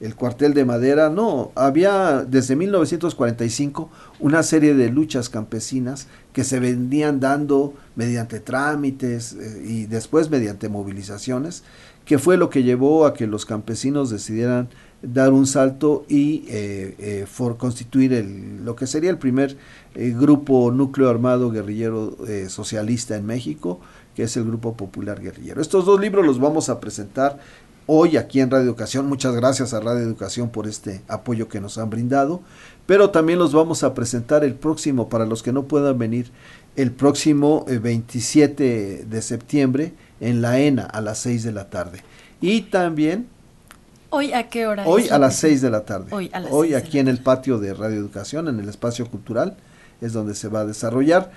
el cuartel de madera, no, había desde 1945 una serie de luchas campesinas que se vendían dando mediante trámites eh, y después mediante movilizaciones, que fue lo que llevó a que los campesinos decidieran dar un salto y eh, eh, for constituir el, lo que sería el primer eh, grupo núcleo armado guerrillero socialista en México, que es el Grupo Popular Guerrillero. Estos dos libros los vamos a presentar hoy aquí en Radio Educación. Muchas gracias a Radio Educación por este apoyo que nos han brindado, pero también los vamos a presentar el próximo, para los que no puedan venir, el próximo 27 de septiembre en la ENA a las 6 de la tarde. Y también ¿Hoy a qué hora? Hoy a las 6 de la tarde. Hoy, a las Hoy aquí en el patio de Radio Educación, en el espacio cultural, es donde se va a desarrollar.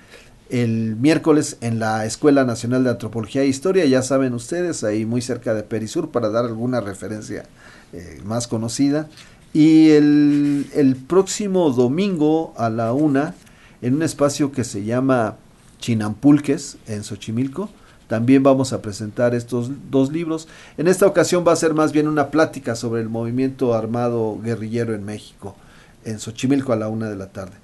El miércoles en la Escuela Nacional de Antropología e Historia, ya saben ustedes, ahí muy cerca de Perisur, para dar alguna referencia eh, más conocida. Y el, el próximo domingo a la una, en un espacio que se llama Chinampulques, en Xochimilco, también vamos a presentar estos dos libros. En esta ocasión va a ser más bien una plática sobre el movimiento armado guerrillero en México, en Xochimilco a la una de la tarde.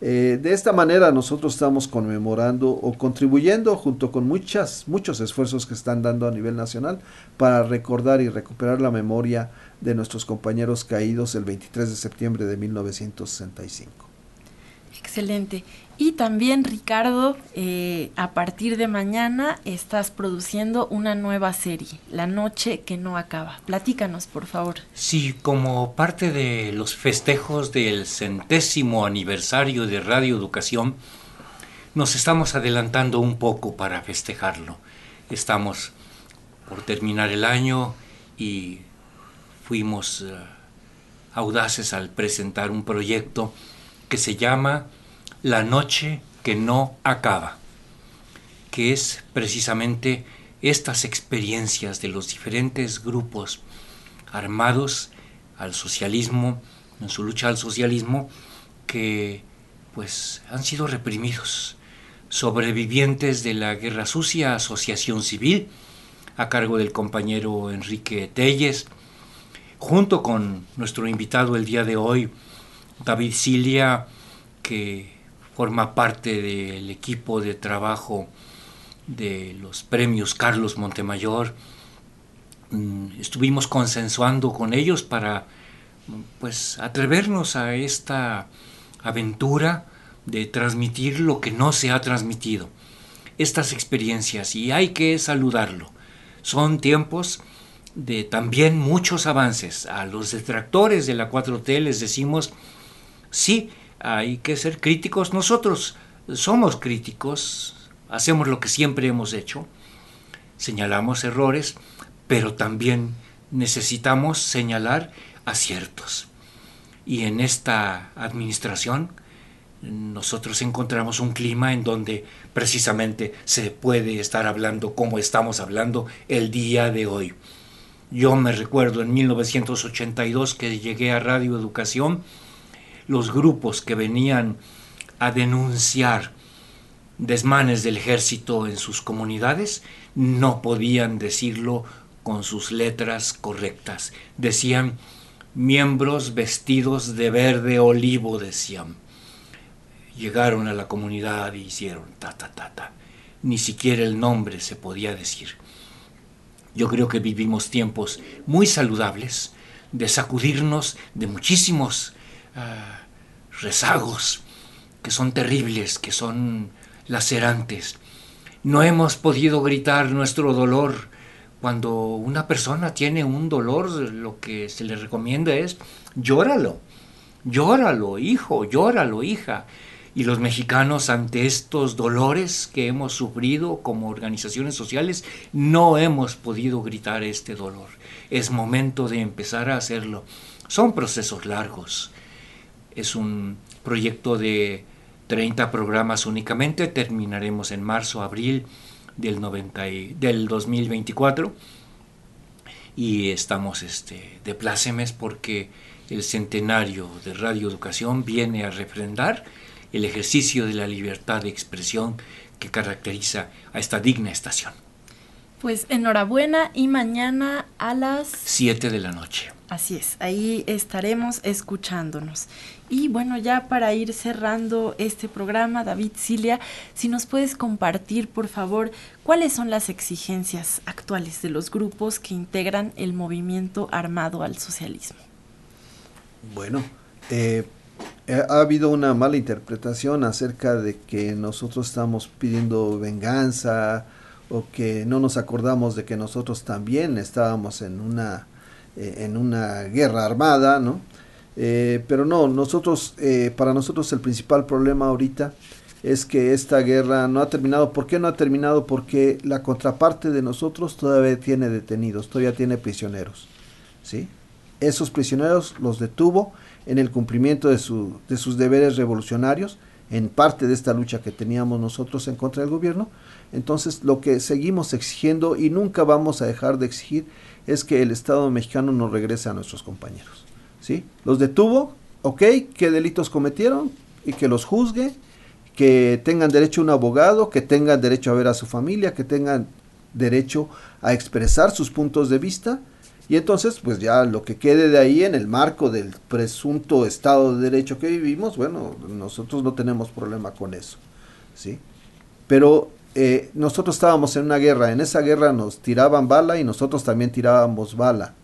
Eh, de esta manera nosotros estamos conmemorando o contribuyendo junto con muchas, muchos esfuerzos que están dando a nivel nacional para recordar y recuperar la memoria de nuestros compañeros caídos el 23 de septiembre de 1965. Excelente. Y también, Ricardo, eh, a partir de mañana estás produciendo una nueva serie, La Noche que no acaba. Platícanos, por favor. Sí, como parte de los festejos del centésimo aniversario de Radio Educación, nos estamos adelantando un poco para festejarlo. Estamos por terminar el año y fuimos eh, audaces al presentar un proyecto que se llama la noche que no acaba, que es precisamente estas experiencias de los diferentes grupos armados al socialismo, en su lucha al socialismo, que pues han sido reprimidos, sobrevivientes de la Guerra Sucia, Asociación Civil, a cargo del compañero Enrique Telles, junto con nuestro invitado el día de hoy, David Cilia, que forma parte del equipo de trabajo de los premios Carlos Montemayor. Mm, estuvimos consensuando con ellos para pues atrevernos a esta aventura de transmitir lo que no se ha transmitido. Estas experiencias y hay que saludarlo. Son tiempos de también muchos avances. A los detractores de la 4T les decimos, sí, hay que ser críticos. Nosotros somos críticos, hacemos lo que siempre hemos hecho, señalamos errores, pero también necesitamos señalar aciertos. Y en esta administración nosotros encontramos un clima en donde precisamente se puede estar hablando como estamos hablando el día de hoy. Yo me recuerdo en 1982 que llegué a Radio Educación, los grupos que venían a denunciar desmanes del ejército en sus comunidades no podían decirlo con sus letras correctas. Decían miembros vestidos de verde olivo, decían. Llegaron a la comunidad y hicieron ta, ta, ta, ta. Ni siquiera el nombre se podía decir. Yo creo que vivimos tiempos muy saludables de sacudirnos de muchísimos ah, rezagos que son terribles, que son lacerantes. No hemos podido gritar nuestro dolor. Cuando una persona tiene un dolor, lo que se le recomienda es llóralo, llóralo, hijo, llóralo, hija. Y los mexicanos ante estos dolores que hemos sufrido como organizaciones sociales, no hemos podido gritar este dolor. Es momento de empezar a hacerlo. Son procesos largos. Es un proyecto de 30 programas únicamente, terminaremos en marzo, abril del, 90 del 2024 y estamos este, de plácemes porque el centenario de Radio Educación viene a refrendar el ejercicio de la libertad de expresión que caracteriza a esta digna estación. Pues enhorabuena y mañana a las 7 de la noche. Así es, ahí estaremos escuchándonos. Y bueno, ya para ir cerrando este programa, David Cilia, si nos puedes compartir, por favor, cuáles son las exigencias actuales de los grupos que integran el movimiento armado al socialismo. Bueno, eh, ha habido una mala interpretación acerca de que nosotros estamos pidiendo venganza o que no nos acordamos de que nosotros también estábamos en una, eh, en una guerra armada, ¿no? Eh, pero no, nosotros, eh, para nosotros el principal problema ahorita es que esta guerra no ha terminado. ¿Por qué no ha terminado? Porque la contraparte de nosotros todavía tiene detenidos, todavía tiene prisioneros. ¿sí? Esos prisioneros los detuvo en el cumplimiento de, su, de sus deberes revolucionarios, en parte de esta lucha que teníamos nosotros en contra del gobierno. Entonces lo que seguimos exigiendo y nunca vamos a dejar de exigir es que el Estado mexicano nos regrese a nuestros compañeros. ¿Sí? Los detuvo, ok, qué delitos cometieron y que los juzgue, que tengan derecho a un abogado, que tengan derecho a ver a su familia, que tengan derecho a expresar sus puntos de vista y entonces pues ya lo que quede de ahí en el marco del presunto estado de derecho que vivimos, bueno, nosotros no tenemos problema con eso, ¿sí? Pero eh, nosotros estábamos en una guerra, en esa guerra nos tiraban bala y nosotros también tirábamos bala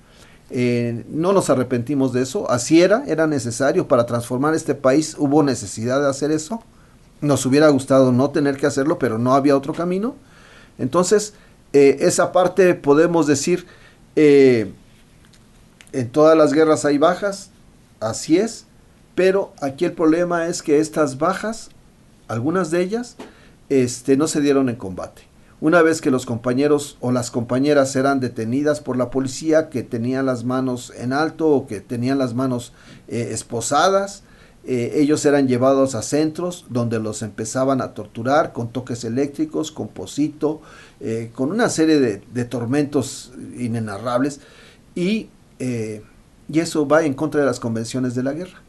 eh, no nos arrepentimos de eso, así era, era necesario para transformar este país, hubo necesidad de hacer eso, nos hubiera gustado no tener que hacerlo, pero no había otro camino. Entonces, eh, esa parte podemos decir, eh, en todas las guerras hay bajas, así es, pero aquí el problema es que estas bajas, algunas de ellas, este, no se dieron en combate. Una vez que los compañeros o las compañeras eran detenidas por la policía que tenían las manos en alto o que tenían las manos eh, esposadas, eh, ellos eran llevados a centros donde los empezaban a torturar con toques eléctricos, con posito, eh, con una serie de, tormentos inenarrables y, y eso va en contra de las convenciones de la guerra.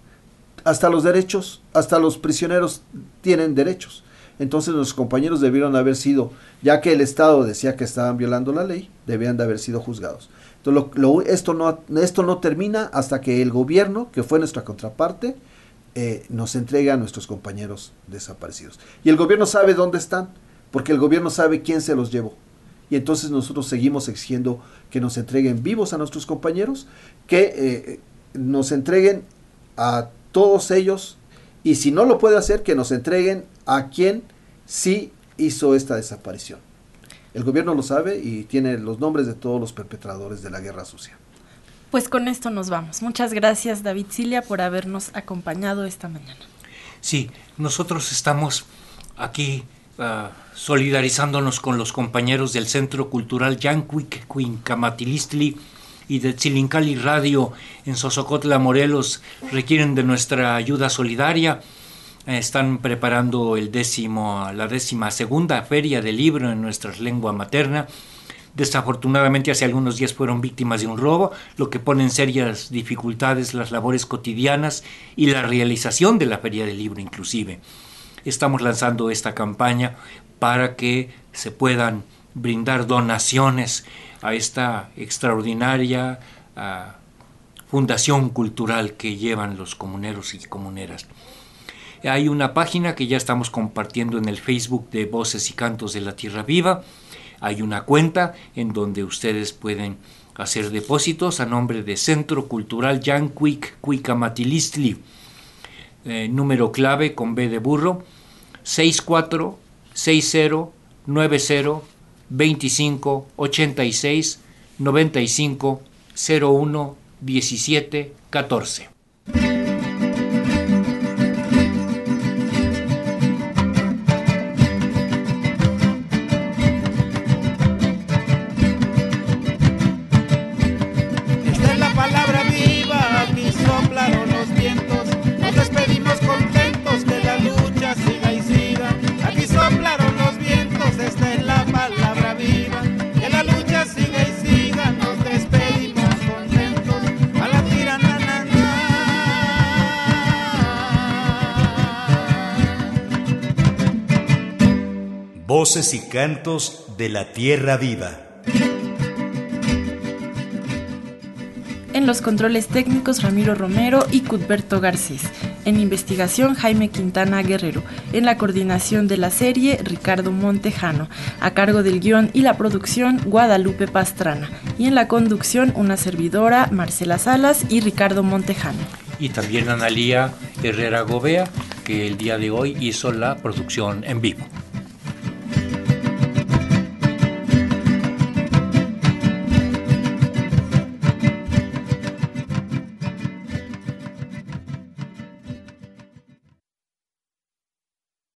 Hasta los derechos, hasta los prisioneros tienen derechos. Entonces los compañeros debieron haber sido, ya que el Estado decía que estaban violando la ley, debían de haber sido juzgados. Entonces esto, no, esto no termina hasta que el gobierno, que fue nuestra contraparte, eh, nos entregue a nuestros compañeros desaparecidos. Y el gobierno sabe dónde están, porque el gobierno sabe quién se los llevó. Y entonces nosotros seguimos exigiendo que nos entreguen vivos a nuestros compañeros, que eh, nos entreguen a todos ellos, y si no lo puede hacer, que nos entreguen a quien sí hizo esta desaparición. El gobierno lo sabe y tiene los nombres de todos los perpetradores de la guerra sucia. Pues con esto nos vamos. Muchas gracias David Cilia por habernos acompañado esta mañana. Sí, nosotros estamos aquí ah, solidarizándonos con los compañeros del Centro Cultural Yancuic, Cuincamatilistli y de Chilincali Radio en Sosocotla, Morelos, requieren de nuestra ayuda solidaria están preparando la décima segunda feria del libro en nuestra lengua materna. Desafortunadamente hace algunos días fueron víctimas de un robo, lo que pone en serias dificultades las labores cotidianas y la realización de la feria del libro inclusive. Estamos lanzando esta campaña para que se puedan brindar donaciones a esta extraordinaria ah, fundación cultural que llevan los comuneros y comuneras. Hay una página que ya estamos compartiendo en el Facebook de Voces y Cantos de la Tierra Viva. Hay una cuenta en donde ustedes pueden hacer depósitos a nombre de Centro Cultural Jan Quick Cuicamatilistli. Eh, número clave con B de burro 64 60 90 25 86 95 01 17 14. Voces y cantos de la tierra viva. En los controles técnicos Ramiro Romero y Cudberto Garcés. En investigación Jaime Quintana Guerrero. En la coordinación de la serie Ricardo Montejano. A cargo del guion y la producción Guadalupe Pastrana. Y en la conducción una servidora Marcela Salas y Ricardo Montejano. Y también Analía Herrera Gobea, que el día de hoy hizo la producción en vivo.